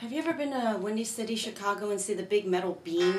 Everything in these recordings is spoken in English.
Have you ever been to Windy City, Chicago and see the big metal beam?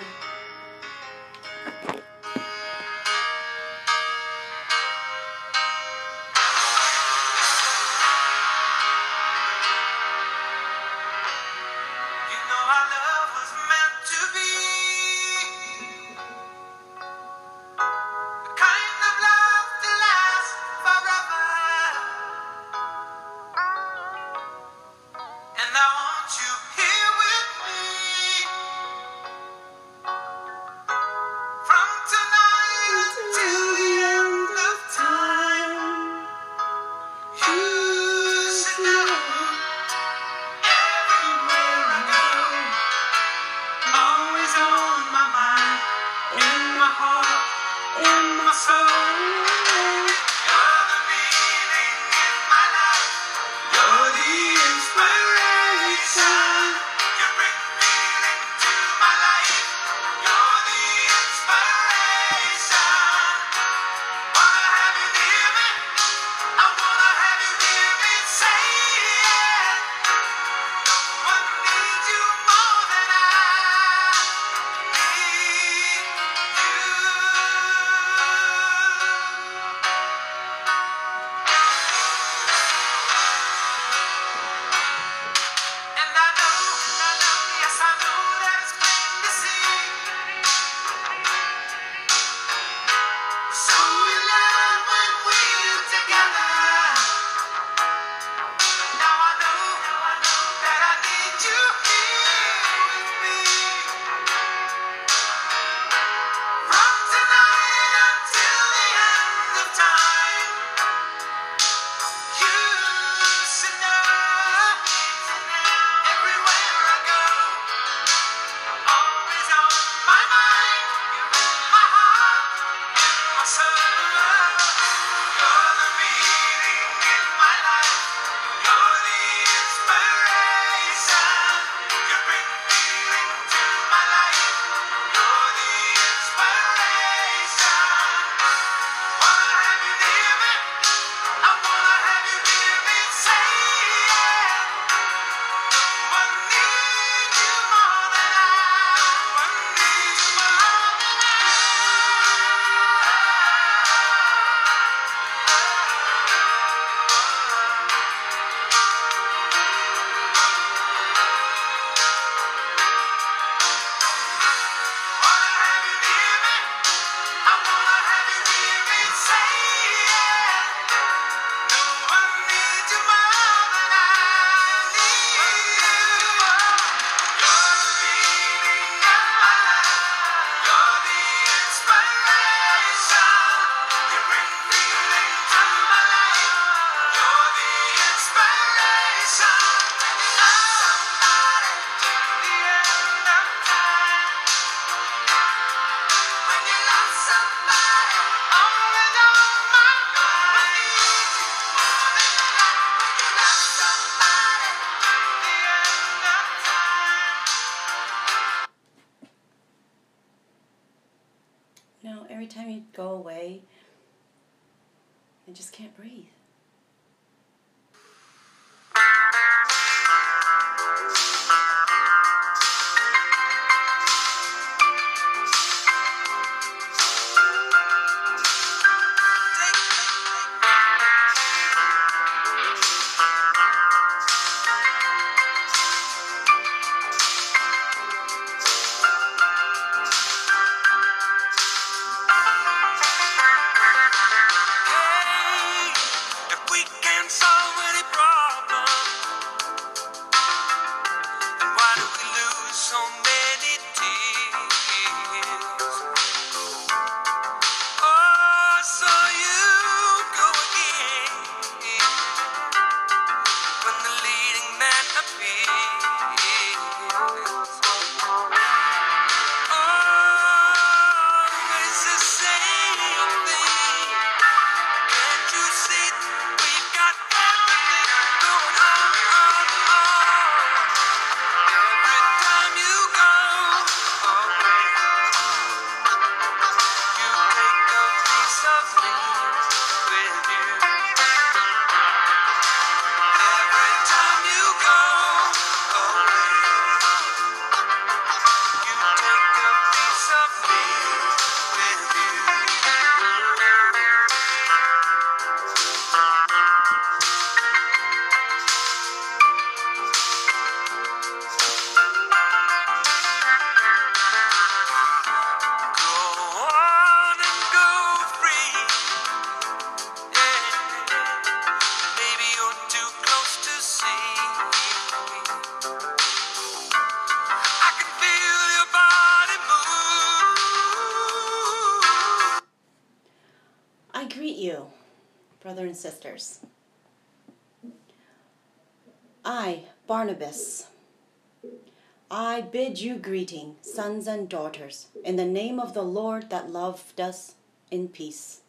You greeting, sons and daughters, in the name of the Lord that loved us in peace,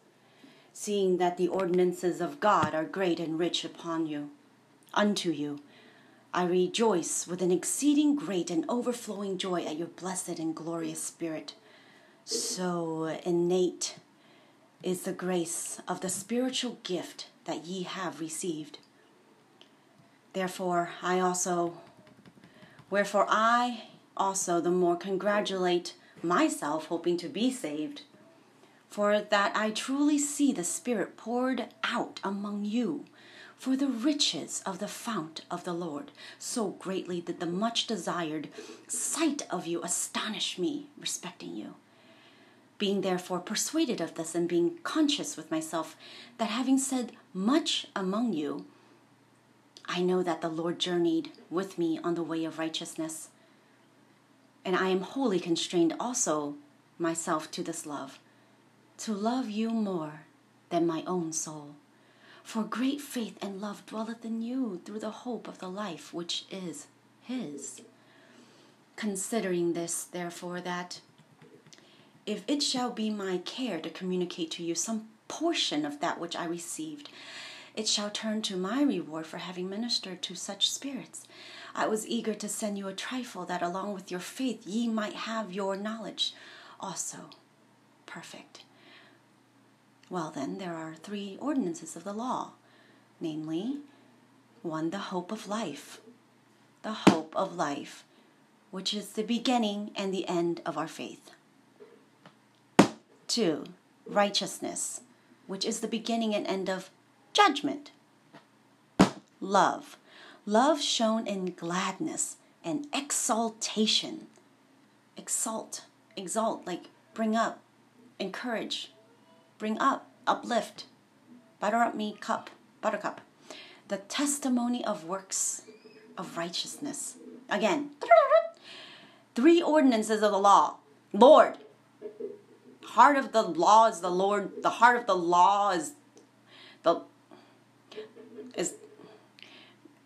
seeing that the ordinances of God are great and rich upon you, unto you. I rejoice with an exceeding great and overflowing joy at your blessed and glorious spirit. So innate is the grace of the spiritual gift that ye have received. Therefore, I also, wherefore I also the more congratulate myself, hoping to be saved, for that I truly see the Spirit poured out among you for the riches of the fount of the Lord. So greatly did the much desired sight of you astonish me respecting you. Being therefore persuaded of this, and being conscious with myself that having said much among you, I know that the Lord journeyed with me on the way of righteousness. And I am wholly constrained also myself to this love, to love you more than my own soul. For great faith and love dwelleth in you through the hope of the life which is his. Considering this, therefore, that if it shall be my care to communicate to you some portion of that which I received, it shall turn to my reward for having ministered to such spirits. I was eager to send you a trifle that along with your faith ye might have your knowledge also perfect. Well, then, there are three ordinances of the law namely, one, the hope of life, the hope of life, which is the beginning and the end of our faith. Two, righteousness, which is the beginning and end of judgment. Love, love shown in gladness and exaltation. Exalt, exalt, like bring up, encourage, bring up, uplift, butter up me cup, buttercup. The testimony of works of righteousness. Again, three ordinances of the law. Lord, heart of the law is the Lord. The heart of the law is the is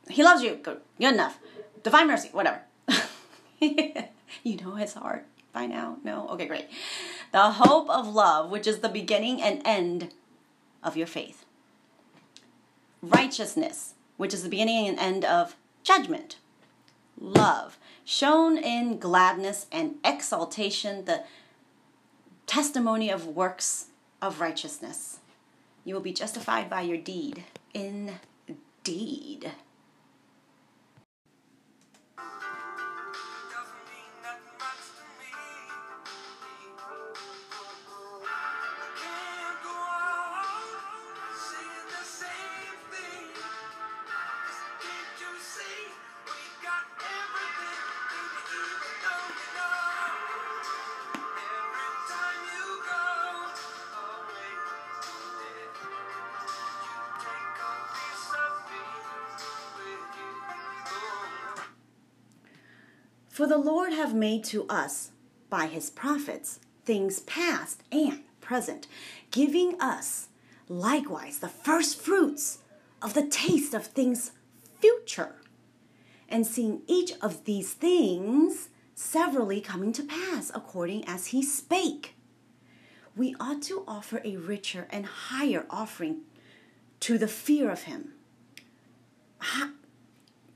he loves you. Good, good enough. Divine mercy, whatever. you know his heart by now. No, okay, great. The hope of love, which is the beginning and end of your faith. Righteousness, which is the beginning and end of judgment. Love, shown in gladness and exaltation, the testimony of works of righteousness. You will be justified by your deed. Indeed. For the Lord have made to us, by his prophets, things past and present, giving us likewise the first fruits of the taste of things future, and seeing each of these things severally coming to pass according as he spake. We ought to offer a richer and higher offering to the fear of him.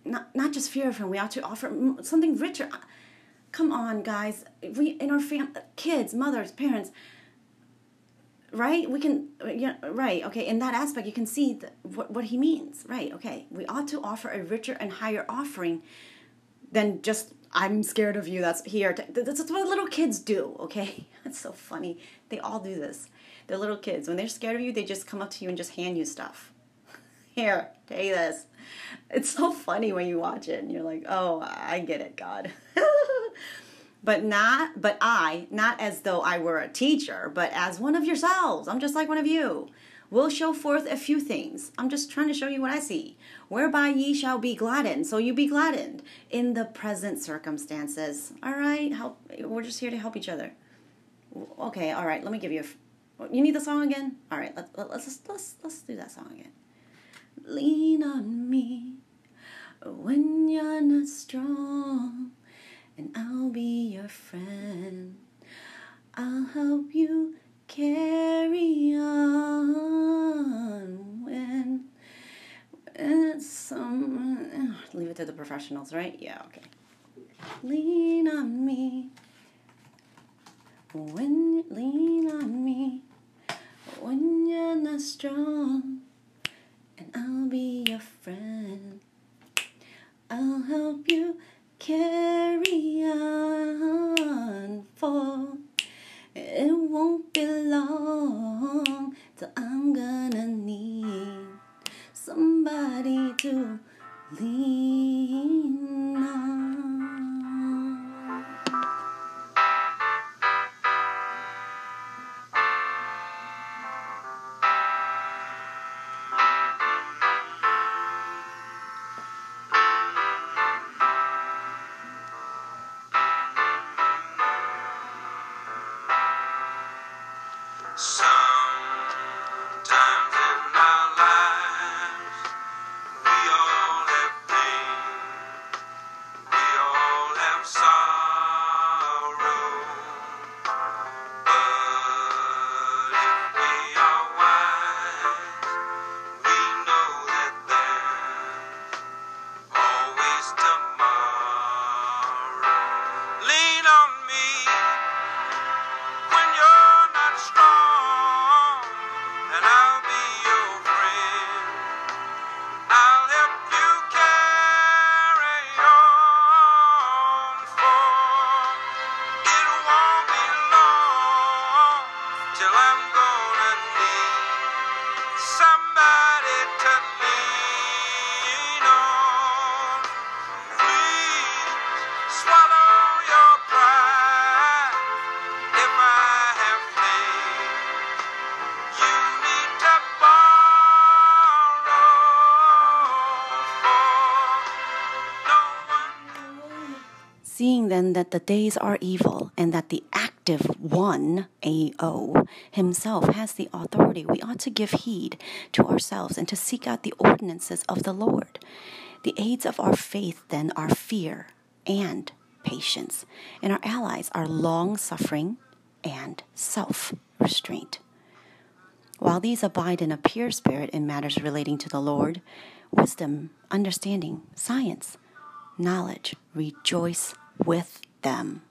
Not not just fear of him. We ought to offer something richer. Uh, come on, guys. We in our fam, kids, mothers, parents. Right? We can. Yeah. Right. Okay. In that aspect, you can see the, what what he means. Right. Okay. We ought to offer a richer and higher offering than just I'm scared of you. That's here. That's what little kids do. Okay. That's so funny. They all do this. They're little kids. When they're scared of you, they just come up to you and just hand you stuff. Here, take this. It's so funny when you watch it and you're like, oh, I get it, God. but not, but I, not as though I were a teacher, but as one of yourselves. I'm just like one of you. Will show forth a few things. I'm just trying to show you what I see. Whereby ye shall be gladdened. So you be gladdened in the present circumstances. All right? Help. We're just here to help each other. Okay, all right. Let me give you a You need the song again? All right, let, let, let's let's let's do that song again. Lean on me when you're not strong, and I'll be your friend. I'll help you carry on when when it's some. Leave it to the professionals, right? Yeah, okay. Lean on me when lean on me when you're not strong, I'll be your friend. I'll help you carry on, for it won't be long till I'm gonna need somebody to lean on. That the days are evil, and that the active one, AO, himself has the authority, we ought to give heed to ourselves and to seek out the ordinances of the Lord. The aids of our faith then are fear and patience, and our allies are long suffering and self restraint. While these abide in a pure spirit in matters relating to the Lord, wisdom, understanding, science, knowledge, rejoice with them.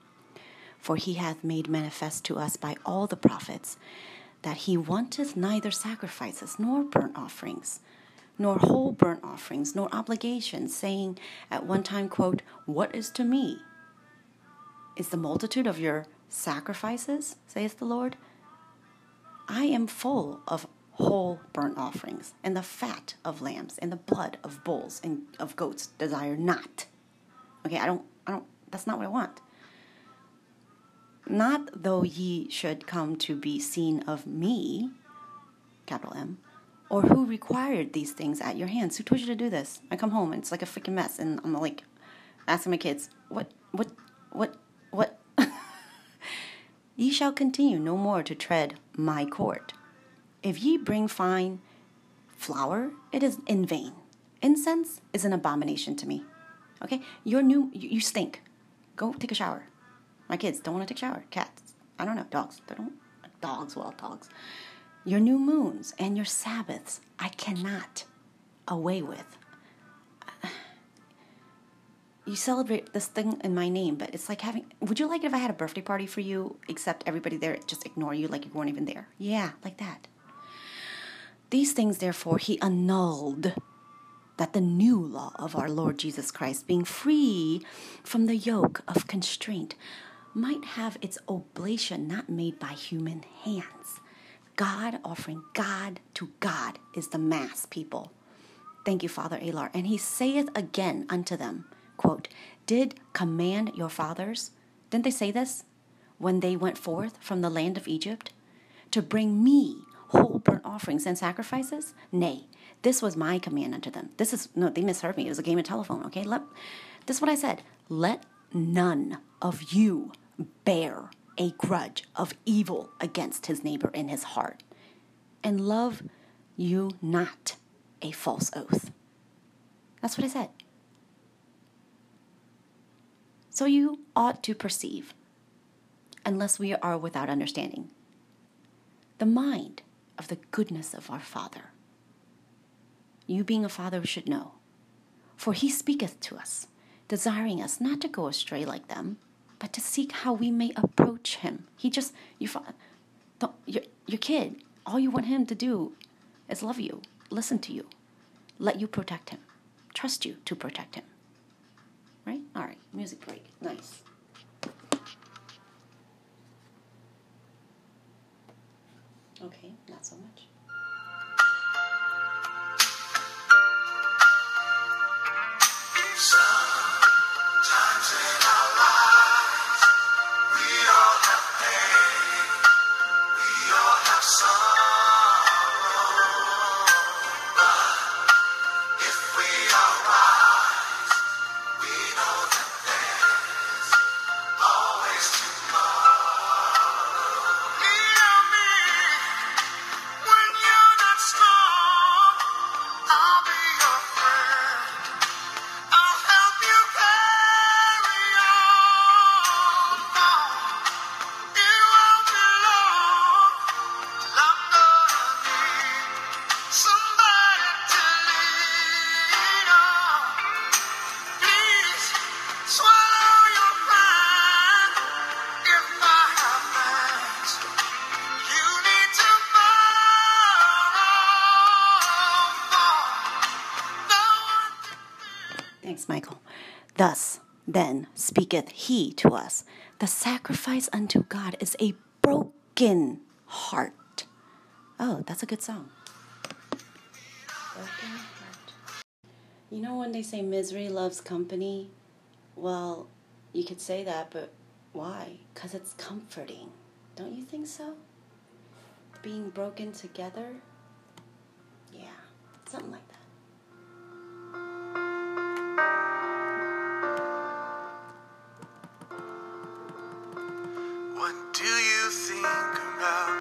For he hath made manifest to us by all the prophets that he wanteth neither sacrifices nor burnt offerings, nor whole burnt offerings, nor obligations, saying at one time, quote, What is to me? Is the multitude of your sacrifices, saith the Lord? I am full of whole burnt offerings, and the fat of lambs, and the blood of bulls and of goats desire not. Okay, I don't, I don't, that's not what I want. Not though ye should come to be seen of me, capital M, or who required these things at your hands? Who told you to do this? I come home and it's like a freaking mess, and I'm like asking my kids, what, what, what, what? ye shall continue no more to tread my court. If ye bring fine flour, it is in vain. Incense is an abomination to me. Okay? Your new, you, you stink. Go take a shower. My kids don't want to take a shower. Cats, I don't know. Dogs, they don't. Dogs, well, dogs. Your new moons and your Sabbaths, I cannot away with. You celebrate this thing in my name, but it's like having. Would you like it if I had a birthday party for you, except everybody there just ignore you like you weren't even there? Yeah, like that. These things, therefore, he annulled that the new law of our Lord Jesus Christ, being free from the yoke of constraint, might have its oblation not made by human hands. God offering God to God is the mass, people. Thank you, Father Alar. And he saith again unto them, quote, Did command your fathers, didn't they say this? When they went forth from the land of Egypt, to bring me whole burnt offerings and sacrifices? Nay, this was my command unto them. This is no, they misheard me. It was a game of telephone. Okay, let this is what I said. Let none of you bear a grudge of evil against his neighbor in his heart, and love you not a false oath. That's what I said. So you ought to perceive, unless we are without understanding, the mind of the goodness of our Father. You, being a father, should know. For he speaketh to us, desiring us not to go astray like them, but to seek how we may approach him. He just, you, don't, your, your kid, all you want him to do is love you, listen to you, let you protect him, trust you to protect him. Right? All right, music break. Nice. Okay, not so much. Then, speaketh he to us the sacrifice unto God is a broken heart. Oh, that's a good song. You know when they say misery loves company? Well, you could say that, but why? Because it's comforting. Don't you think so? Being broken together? Yeah, something like that. You think about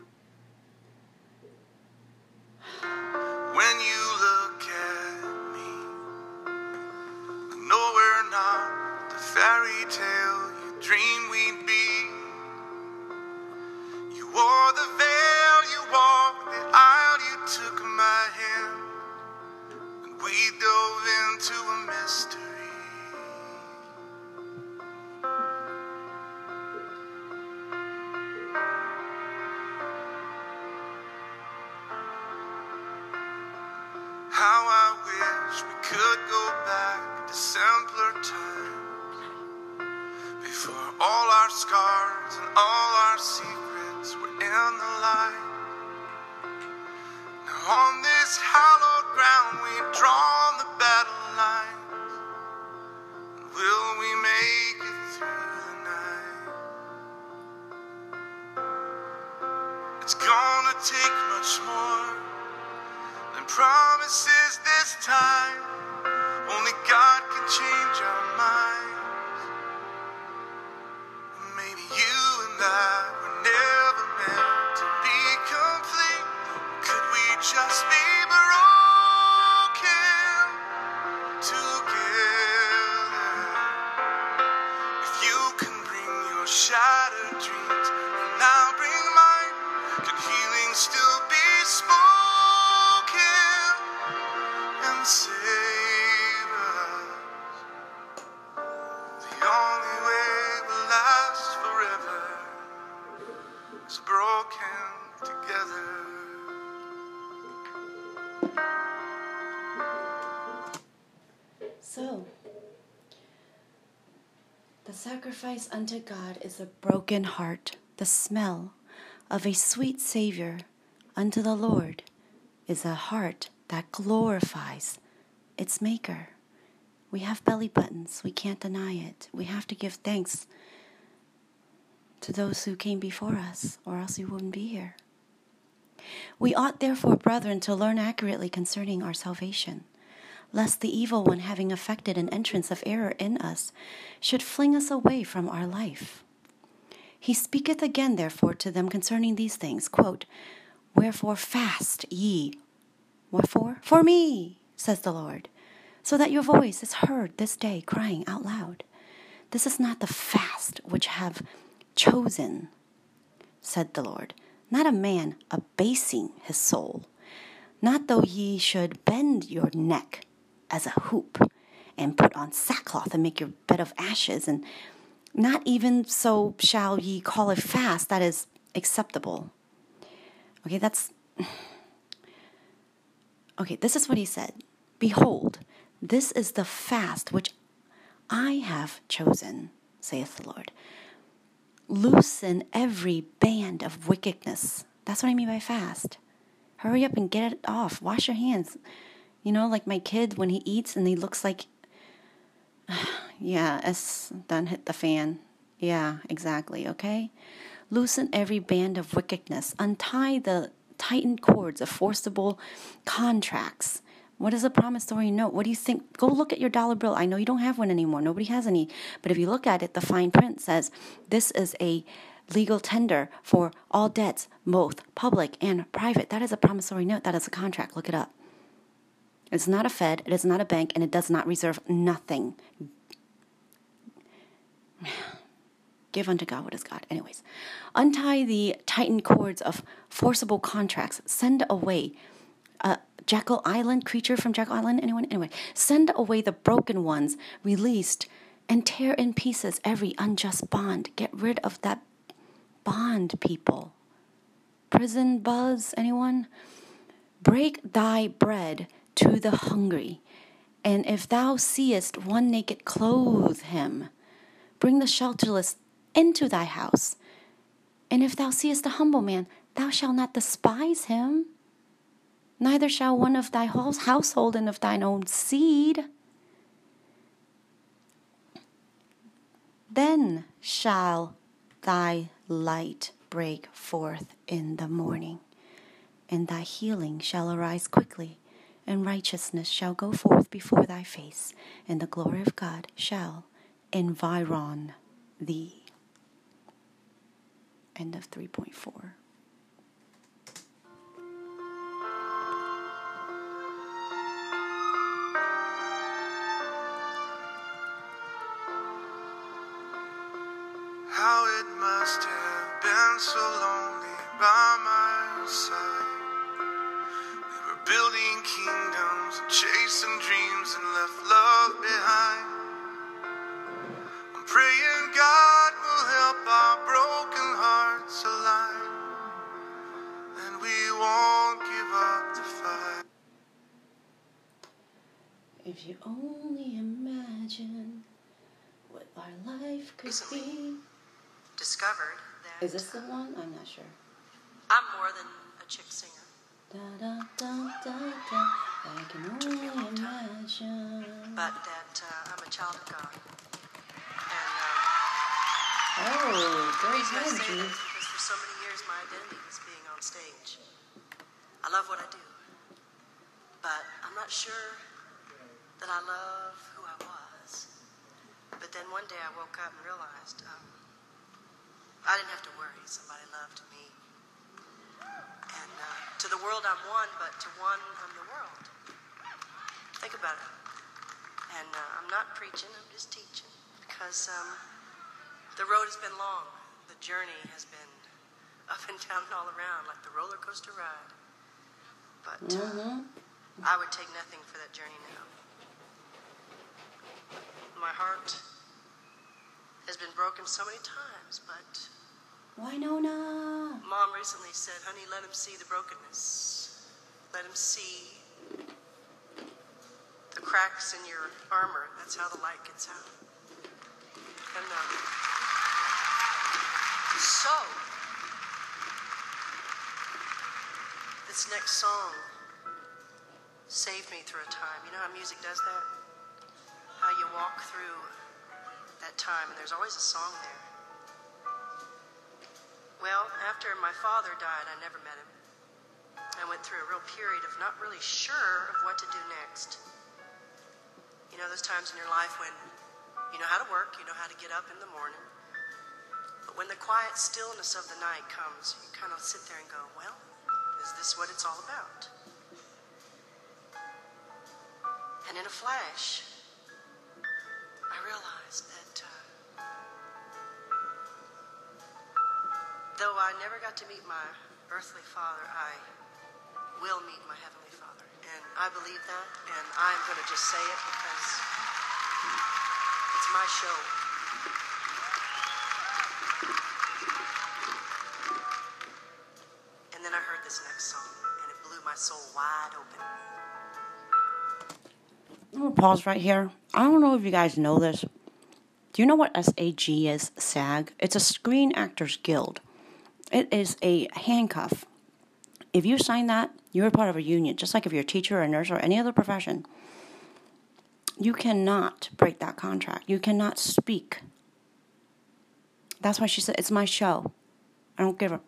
take much more than promises this time. Only God can change our minds. Sacrifice unto God is a broken heart. The smell of a sweet Savior unto the Lord is a heart that glorifies its Maker. We have belly buttons. We can't deny it. We have to give thanks to those who came before us, or else we wouldn't be here. We ought therefore, brethren, to learn accurately concerning our salvation, lest the evil one, having effected an entrance of error in us, should fling us away from our life. He speaketh again, therefore, to them concerning these things. Quote, Wherefore fast ye. Wherefore? For me, says the Lord, so that your voice is heard this day crying out loud. This is not the fast which have chosen, said the Lord, not a man abasing his soul, not though ye should bend your neck as a hoop, and put on sackcloth and make your bed of ashes, and not even so shall ye call a fast that is acceptable. Okay, that's. Okay, this is what he said Behold, this is the fast which I have chosen, saith the Lord. Loosen every band of wickedness. That's what I mean by fast. Hurry up and get it off. Wash your hands. You know, like my kid when he eats and he looks like, yeah, it's done hit the fan. Yeah, exactly. Okay. Loosen every band of wickedness. Untie the tightened cords of forcible contracts. What is a promissory note? What do you think? Go look at your dollar bill. I know you don't have one anymore. Nobody has any. But if you look at it, the fine print says this is a legal tender for all debts, both public and private. That is a promissory note. That is a contract. Look it up. It's not a Fed, it is not a bank, and it does not reserve nothing. Give unto God what is God. Anyways, untie the tightened cords of forcible contracts. Send away a Jekyll Island creature from Jekyll Island. Anyone? Anyway, send away the broken ones, released, and tear in pieces every unjust bond. Get rid of that bond, people. Prison buzz, anyone? Break thy bread to the hungry, and if thou seest one naked, clothe him. Bring the shelterless into thy house. And if thou seest a humble man, thou shalt not despise him. Neither shall one of thy household and of thine own seed. Then shall thy light break forth in the morning, and thy healing shall arise quickly, and righteousness shall go forth before thy face, and the glory of God shall environ thee. End of 3.4. How it must have been so lonely If you only imagine what our life could be. discovered that Is this the one? I'm not sure. I'm more than a chick singer. Da da da da da. I can only imagine. but that uh, I'm a child of God. And um, Oh, the go reason I say that because for so many years my identity was being on stage. I love what I do, but I'm not sure that I love who I was. But then one day I woke up and realized um, I didn't have to worry. Somebody loved me. And uh, to the world I'm one, but to one I'm the world. Think about it. And uh, I'm not preaching, I'm just teaching. Because um, the road has been long. The journey has been up and down and all around, like the roller coaster ride. But uh, Mm-hmm. I would take nothing for that journey now. My heart has been broken so many times, but Why Nona? Mom recently said, honey, let him see the brokenness. Let him see the cracks in your armor. That's how the light gets out. And um, so, this next song saved me through a time. You know how music does that? You walk through that time, and there's always a song there. Well, after my father died, I never met him. I went through a real period of not really sure of what to do next. You know, those times in your life when you know how to work, you know how to get up in the morning. But when the quiet stillness of the night comes, you kind of sit there and go, well, is this what it's all about? And in a flash, I realized that uh, though I never got to meet my earthly father, I will meet my heavenly father. And I believe that, and I'm going to just say it because it's my show. And then I heard this next song, and it blew my soul wide open. I'm gonna pause right here. I don't know if you guys know this. Do you know what SAG is? SAG? It's a Screen Actors Guild. It is a handcuff. If you sign that, you're part of a union, just like if you're a teacher or a nurse or any other profession. You cannot break that contract. You cannot speak. That's why she said, It's my show. I don't give a.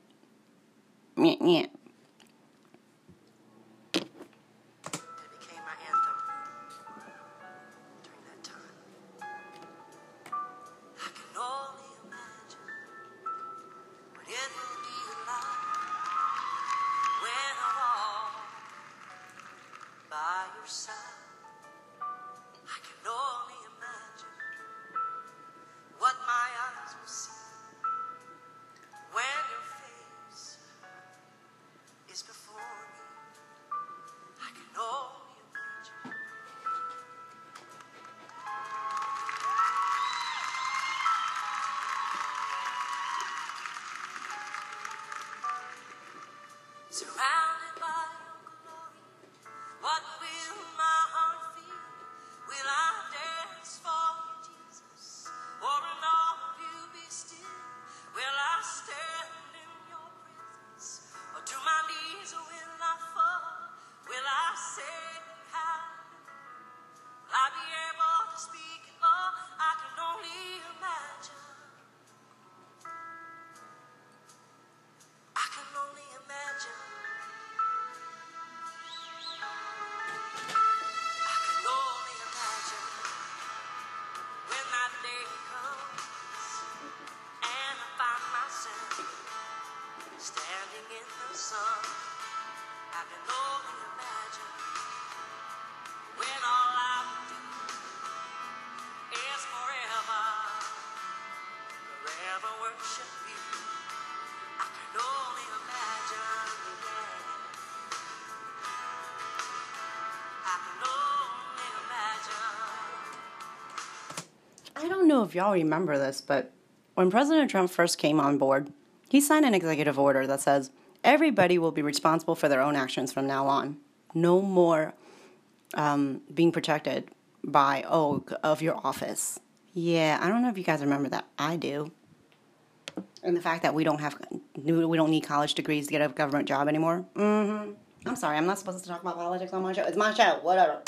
know if y'all remember this, but when President Trump first came on board, he signed an executive order that says everybody will be responsible for their own actions from now on. No more um, being protected by, oh, of your office. Yeah, I don't know if you guys remember that. I do. And the fact that we don't have, we don't need college degrees to get a government job anymore. Mm-hmm. I'm sorry, I'm not supposed to talk about politics on my show. It's my show, whatever.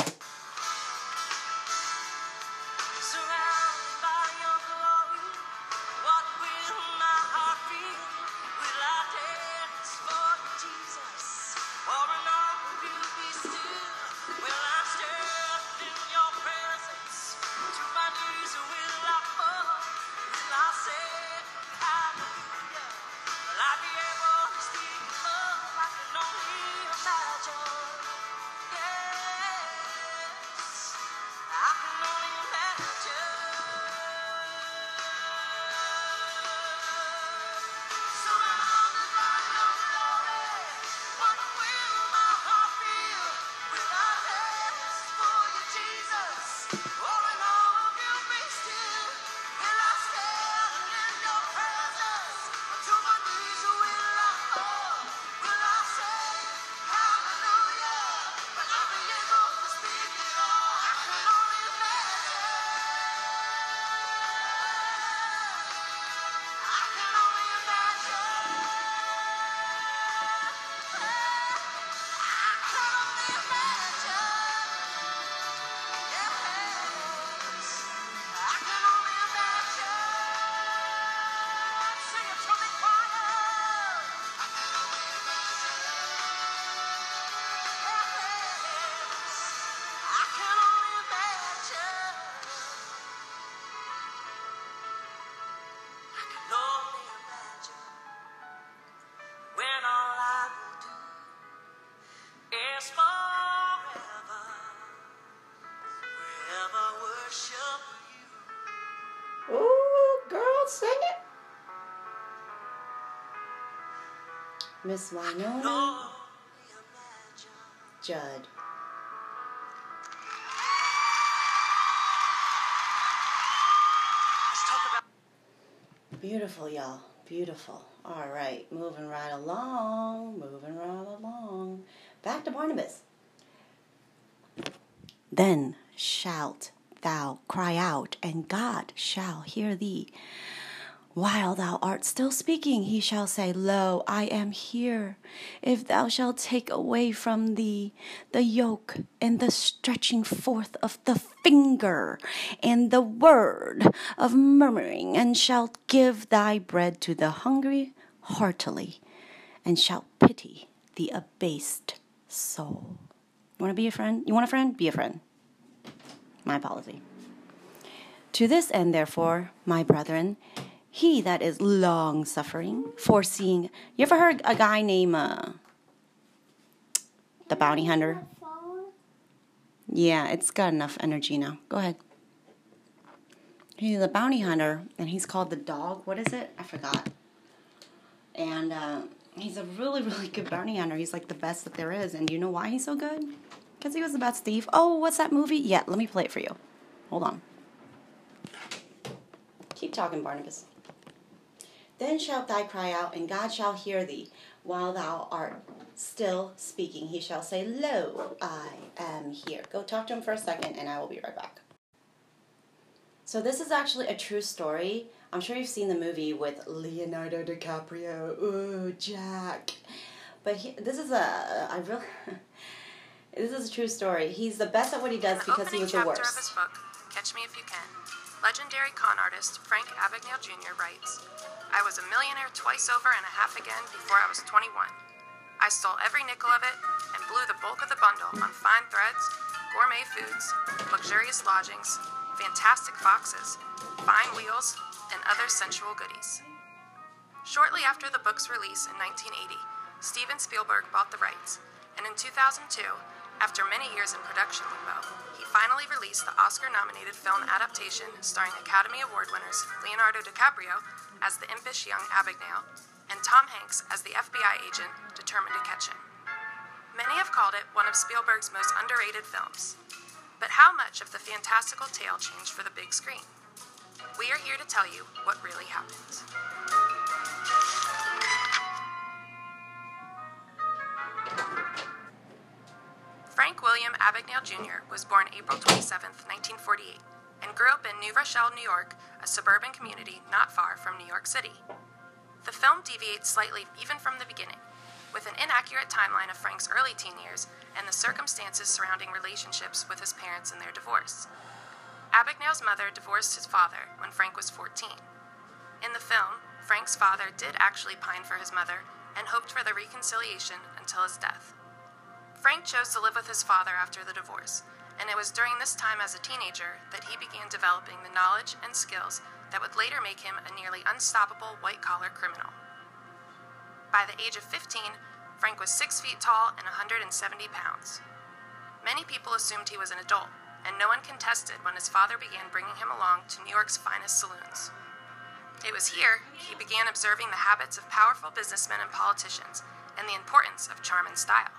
Ooh, girl, sing it. Miss Winona. Judd. Beautiful, y'all. Beautiful. All right, moving right along, moving right along. Back to Barnabas. Then shalt thou cry out, and God shall hear thee. While thou art still speaking, he shall say, Lo, I am here. If thou shalt take away from thee the yoke and the stretching forth of the finger and the word of murmuring, and shalt give thy bread to the hungry heartily, and shalt pity the abased soul. You want to be a friend? You want a friend? Be a friend. My policy. To this end, therefore, my brethren, he that is long suffering, foreseeing. You ever heard a guy named uh, the bounty hunter? Yeah, it's got enough energy now. Go ahead. He's a bounty hunter, and he's called the dog. What is it? I forgot. And uh, he's a really, really good bounty hunter. He's like the best that there is. And you know why he's so good? Because he was the best thief. Oh, what's that movie? Yeah, let me play it for you. Hold on. Keep talking, Barnabas. Then shalt thou cry out, and God shall hear thee. While thou art still speaking, he shall say, Lo, I am here. Go talk to him for a second, and I will be right back. So, this is actually a true story. I'm sure you've seen the movie with Leonardo DiCaprio. Ooh, Jack. But he, this is a, I really, this is a true story. He's the best at what he does the because he was the chapter of his worst. book, Catch Me If You Can, legendary con artist Frank Abagnale Jr. writes, I was a millionaire twice over and a half again before I was 21. I stole every nickel of it and blew the bulk of the bundle on fine threads, gourmet foods, luxurious lodgings, fantastic foxes, fine wheels, and other sensual goodies. Shortly after the book's release in 1980, Steven Spielberg bought the rights, and in 2002, after many years in production limbo, he finally released the Oscar nominated film adaptation starring Academy Award winners Leonardo DiCaprio as the impish young Abagnale and Tom Hanks as the FBI agent determined to catch him. Many have called it one of Spielberg's most underrated films. But how much of the fantastical tale changed for the big screen? We are here to tell you what really happened. Frank William Abagnale Jr. was born April 27, 1948, and grew up in New Rochelle, New York, a suburban community not far from New York City. The film deviates slightly even from the beginning, with an inaccurate timeline of Frank's early teen years and the circumstances surrounding relationships with his parents and their divorce. Abagnale's mother divorced his father when Frank was 14. In the film, Frank's father did actually pine for his mother and hoped for their reconciliation until his death. Frank chose to live with his father after the divorce, and it was during this time as a teenager that he began developing the knowledge and skills that would later make him a nearly unstoppable white collar criminal. By the age of 15, Frank was 6 feet tall and 170 pounds. Many people assumed he was an adult, and no one contested when his father began bringing him along to New York's finest saloons. It was here he began observing the habits of powerful businessmen and politicians and the importance of charm and style.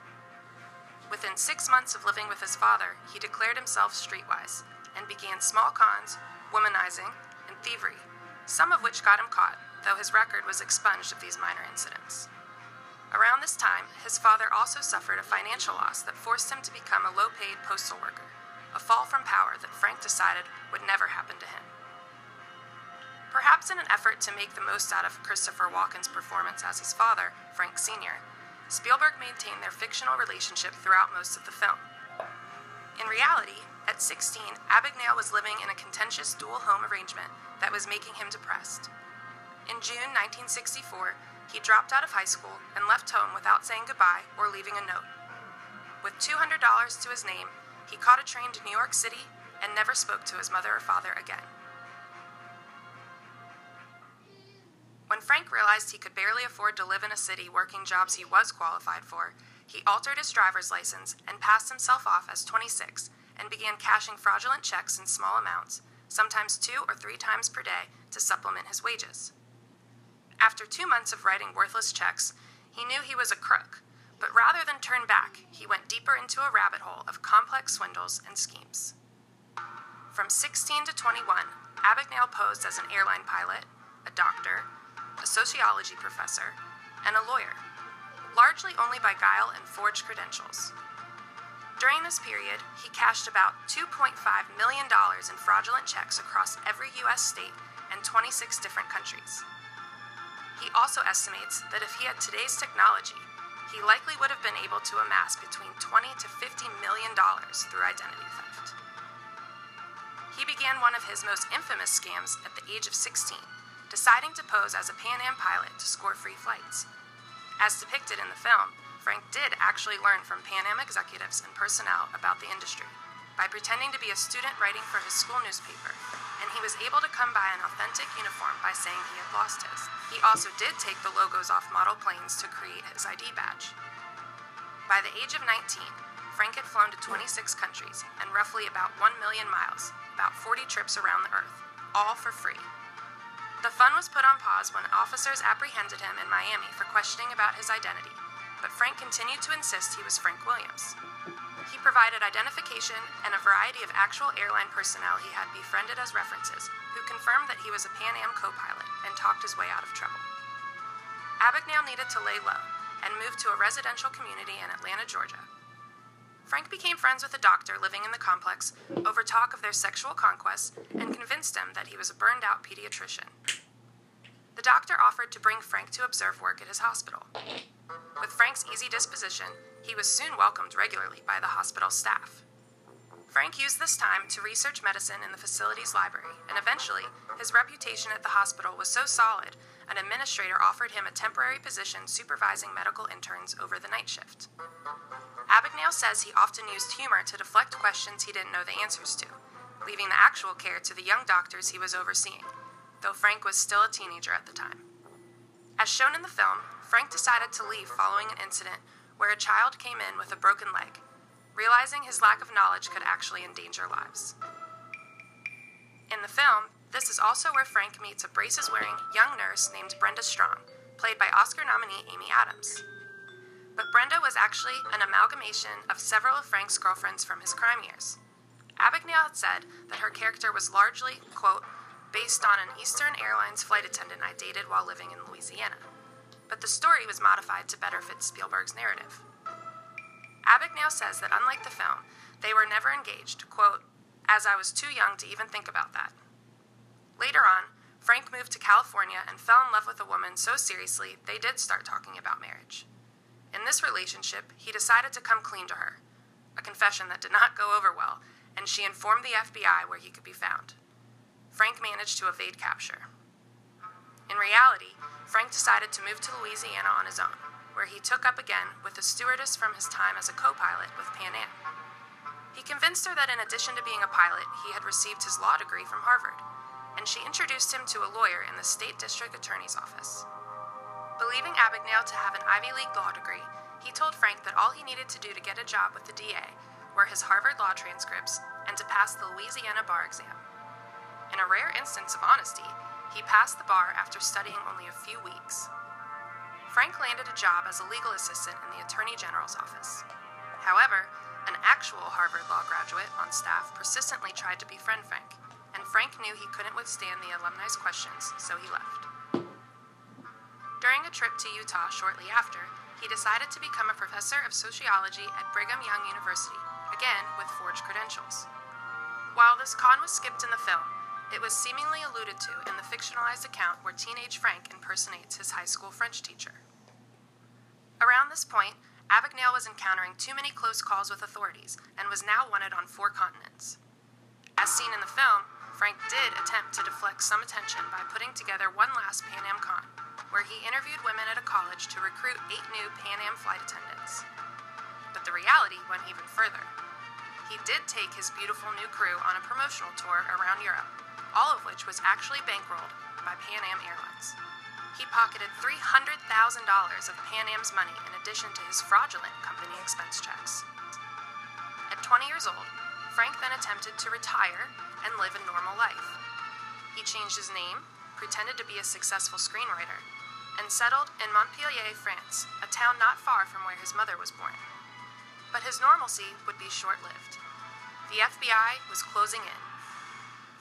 Within six months of living with his father, he declared himself streetwise and began small cons, womanizing, and thievery, some of which got him caught, though his record was expunged of these minor incidents. Around this time, his father also suffered a financial loss that forced him to become a low paid postal worker, a fall from power that Frank decided would never happen to him. Perhaps in an effort to make the most out of Christopher Walken's performance as his father, Frank Sr., Spielberg maintained their fictional relationship throughout most of the film. In reality, at 16, Abagnale was living in a contentious dual home arrangement that was making him depressed. In June 1964, he dropped out of high school and left home without saying goodbye or leaving a note. With $200 to his name, he caught a train to New York City and never spoke to his mother or father again. When Frank realized he could barely afford to live in a city working jobs he was qualified for, he altered his driver's license and passed himself off as 26 and began cashing fraudulent checks in small amounts, sometimes two or three times per day, to supplement his wages. After two months of writing worthless checks, he knew he was a crook, but rather than turn back, he went deeper into a rabbit hole of complex swindles and schemes. From 16 to 21, Abagnale posed as an airline pilot, a doctor, a sociology professor, and a lawyer, largely only by guile and forged credentials. During this period, he cashed about $2.5 million in fraudulent checks across every U.S. state and 26 different countries. He also estimates that if he had today's technology, he likely would have been able to amass between 20 to 50 million dollars through identity theft. He began one of his most infamous scams at the age of 16, deciding to pose as a Pan Am pilot to score free flights. As depicted in the film, Frank did actually learn from Pan Am executives and personnel about the industry by pretending to be a student writing for his school newspaper, and he was able to come by an authentic uniform by saying he had lost his. He also did take the logos off model planes to create his ID badge. By the age of 19, Frank had flown to 26 countries and roughly about 1 million miles, about 40 trips around the Earth, all for free. The fun was put on pause when officers apprehended him in Miami for questioning about his identity, but Frank continued to insist he was Frank Williams. He provided identification and a variety of actual airline personnel he had befriended as references, who confirmed that he was a Pan Am co pilot and talked his way out of trouble. Abagnale needed to lay low and moved to a residential community in Atlanta, Georgia. Frank became friends with a doctor living in the complex over talk of their sexual conquests and convinced him that he was a burned out pediatrician. The doctor offered to bring Frank to observe work at his hospital. With Frank's easy disposition, he was soon welcomed regularly by the hospital staff. Frank used this time to research medicine in the facility's library, and eventually, his reputation at the hospital was so solid, an administrator offered him a temporary position supervising medical interns over the night shift. Abagnale says he often used humor to deflect questions he didn't know the answers to, leaving the actual care to the young doctors he was overseeing, though Frank was still a teenager at the time. As shown in the film, Frank decided to leave following an incident where a child came in with a broken leg, realizing his lack of knowledge could actually endanger lives. In the film, this is also where Frank meets a braces wearing young nurse named Brenda Strong, played by Oscar nominee Amy Adams. But Brenda was actually an amalgamation of several of Frank's girlfriends from his crime years. Abagnale had said that her character was largely, quote, based on an Eastern Airlines flight attendant I dated while living in Louisiana. But the story was modified to better fit Spielberg's narrative. Abagnale says that unlike the film, they were never engaged, quote, as I was too young to even think about that. Later on, Frank moved to California and fell in love with a woman so seriously they did start talking about marriage. In this relationship, he decided to come clean to her, a confession that did not go over well, and she informed the FBI where he could be found. Frank managed to evade capture. In reality, Frank decided to move to Louisiana on his own, where he took up again with a stewardess from his time as a co pilot with Pan Am. He convinced her that in addition to being a pilot, he had received his law degree from Harvard, and she introduced him to a lawyer in the state district attorney's office. Believing Abagnale to have an Ivy League law degree, he told Frank that all he needed to do to get a job with the DA were his Harvard law transcripts and to pass the Louisiana bar exam. In a rare instance of honesty, he passed the bar after studying only a few weeks. Frank landed a job as a legal assistant in the Attorney General's office. However, an actual Harvard Law graduate on staff persistently tried to befriend Frank, and Frank knew he couldn't withstand the alumni's questions, so he left. During a trip to Utah shortly after, he decided to become a professor of sociology at Brigham Young University, again with forged credentials. While this con was skipped in the film, it was seemingly alluded to in the fictionalized account where teenage Frank impersonates his high school French teacher. Around this point, Abagnale was encountering too many close calls with authorities and was now wanted on four continents. As seen in the film, Frank did attempt to deflect some attention by putting together one last Pan Am con, where he interviewed women at a college to recruit eight new Pan Am flight attendants. But the reality went even further. He did take his beautiful new crew on a promotional tour around Europe, all of which was actually bankrolled by Pan Am Airlines. He pocketed $300,000 of Pan Am's money in addition to his fraudulent company expense checks. At 20 years old, Frank then attempted to retire and live a normal life. He changed his name, pretended to be a successful screenwriter, and settled in Montpellier, France, a town not far from where his mother was born. But his normalcy would be short lived. The FBI was closing in.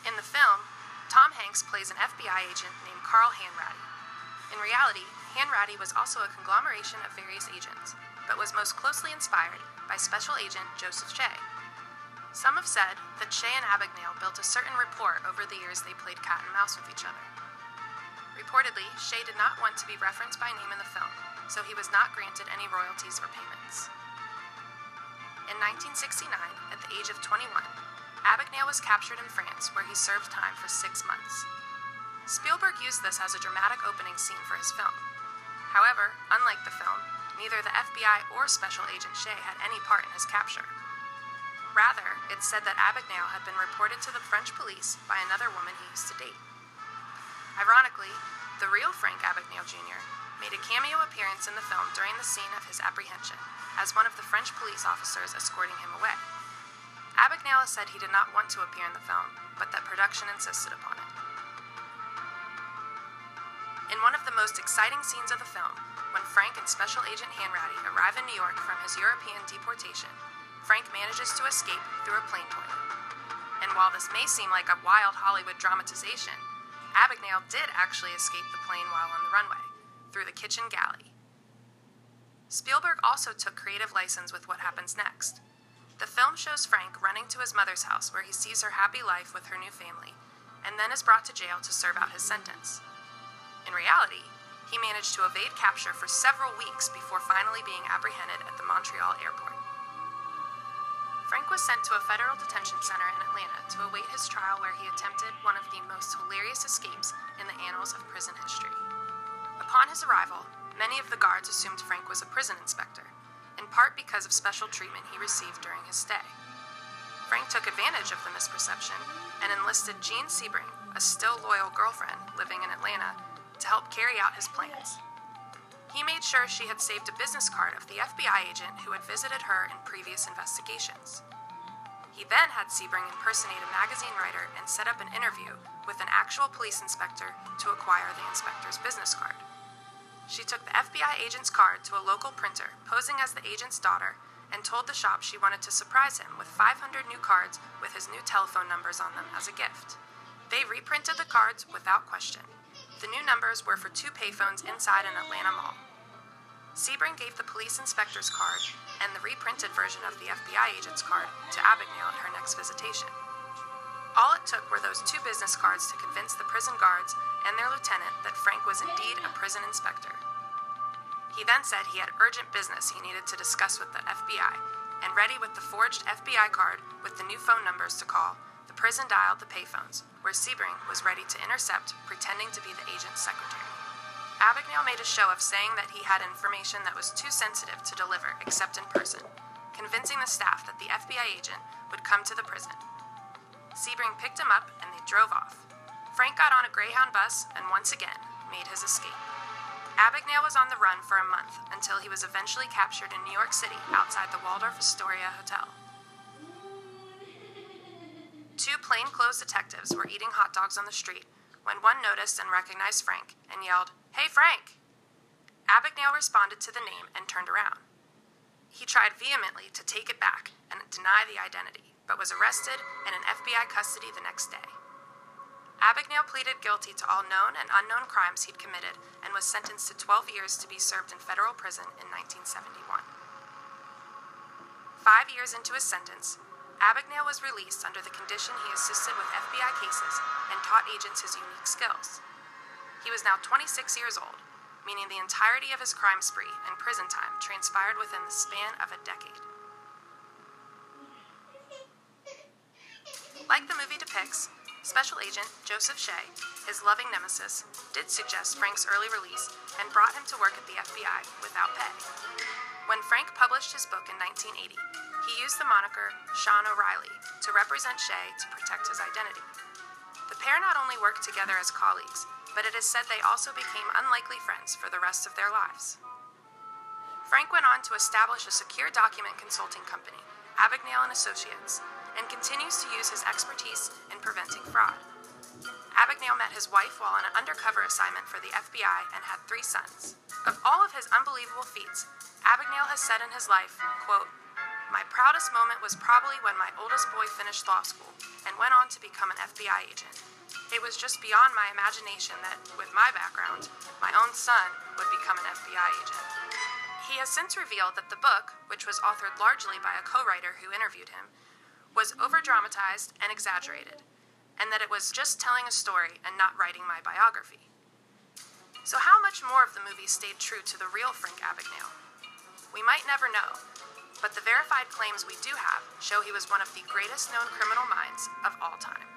In the film, Tom Hanks plays an FBI agent named Carl Hanratty. In reality, Hanratty was also a conglomeration of various agents, but was most closely inspired by Special Agent Joseph Shea. Some have said that Shea and Abagnale built a certain rapport over the years they played cat and mouse with each other. Reportedly, Shea did not want to be referenced by name in the film, so he was not granted any royalties or payments. In 1969, at the age of 21, Abagnale was captured in France where he served time for six months. Spielberg used this as a dramatic opening scene for his film. However, unlike the film, neither the FBI or Special Agent Shea had any part in his capture. Rather, it's said that Abagnale had been reported to the French police by another woman he used to date. Ironically, the real Frank Abagnale Jr. made a cameo appearance in the film during the scene of his apprehension as one of the French police officers escorting him away. Abagnale said he did not want to appear in the film, but that production insisted upon it. In one of the most exciting scenes of the film, when Frank and Special Agent Hanratty arrive in New York from his European deportation, Frank manages to escape through a plane toilet. And while this may seem like a wild Hollywood dramatization, Abagnale did actually escape the plane while on the runway, through the kitchen galley. Spielberg also took creative license with what happens next. The film shows Frank running to his mother's house where he sees her happy life with her new family, and then is brought to jail to serve out his sentence. In reality, he managed to evade capture for several weeks before finally being apprehended at the Montreal airport. Frank was sent to a federal detention center in Atlanta to await his trial where he attempted one of the most hilarious escapes in the annals of prison history. Upon his arrival, many of the guards assumed Frank was a prison inspector, in part because of special treatment he received during his stay. Frank took advantage of the misperception and enlisted Jean Sebring, a still loyal girlfriend living in Atlanta, to help carry out his plans. He made sure she had saved a business card of the FBI agent who had visited her in previous investigations. He then had Sebring impersonate a magazine writer and set up an interview with an actual police inspector to acquire the inspector's business card. She took the FBI agent's card to a local printer, posing as the agent's daughter, and told the shop she wanted to surprise him with 500 new cards with his new telephone numbers on them as a gift. They reprinted the cards without question. The new numbers were for two payphones inside an Atlanta mall. Sebring gave the police inspector's card and the reprinted version of the FBI agent's card to Abagnale at her next visitation. All it took were those two business cards to convince the prison guards and their lieutenant that Frank was indeed a prison inspector. He then said he had urgent business he needed to discuss with the FBI, and ready with the forged FBI card with the new phone numbers to call, the prison dialed the payphones, where Sebring was ready to intercept, pretending to be the agent's secretary. Abagnale made a show of saying that he had information that was too sensitive to deliver except in person, convincing the staff that the FBI agent would come to the prison. Sebring picked him up and they drove off. Frank got on a Greyhound bus and once again made his escape. Abagnale was on the run for a month until he was eventually captured in New York City outside the Waldorf Astoria Hotel. Two plainclothes detectives were eating hot dogs on the street when one noticed and recognized Frank and yelled, Hey, Frank! Abagnale responded to the name and turned around. He tried vehemently to take it back and deny the identity, but was arrested and in FBI custody the next day. Abagnale pleaded guilty to all known and unknown crimes he'd committed and was sentenced to 12 years to be served in federal prison in 1971. Five years into his sentence, Abagnale was released under the condition he assisted with FBI cases and taught agents his unique skills. He was now 26 years old, meaning the entirety of his crime spree and prison time transpired within the span of a decade. Like the movie depicts, Special Agent Joseph Shea, his loving nemesis, did suggest Frank's early release and brought him to work at the FBI without pay. When Frank published his book in 1980, he used the moniker Sean O'Reilly to represent Shea to protect his identity. The pair not only worked together as colleagues, but it is said they also became unlikely friends for the rest of their lives. Frank went on to establish a secure document consulting company, Abagnale and Associates, and continues to use his expertise in preventing fraud. Abagnale met his wife while on an undercover assignment for the FBI and had three sons. Of all of his unbelievable feats, Abagnale has said in his life, quote, My proudest moment was probably when my oldest boy finished law school and went on to become an FBI agent. It was just beyond my imagination that, with my background, my own son would become an FBI agent. He has since revealed that the book, which was authored largely by a co writer who interviewed him, was over dramatized and exaggerated, and that it was just telling a story and not writing my biography. So, how much more of the movie stayed true to the real Frank Abagnale? We might never know, but the verified claims we do have show he was one of the greatest known criminal minds of all time.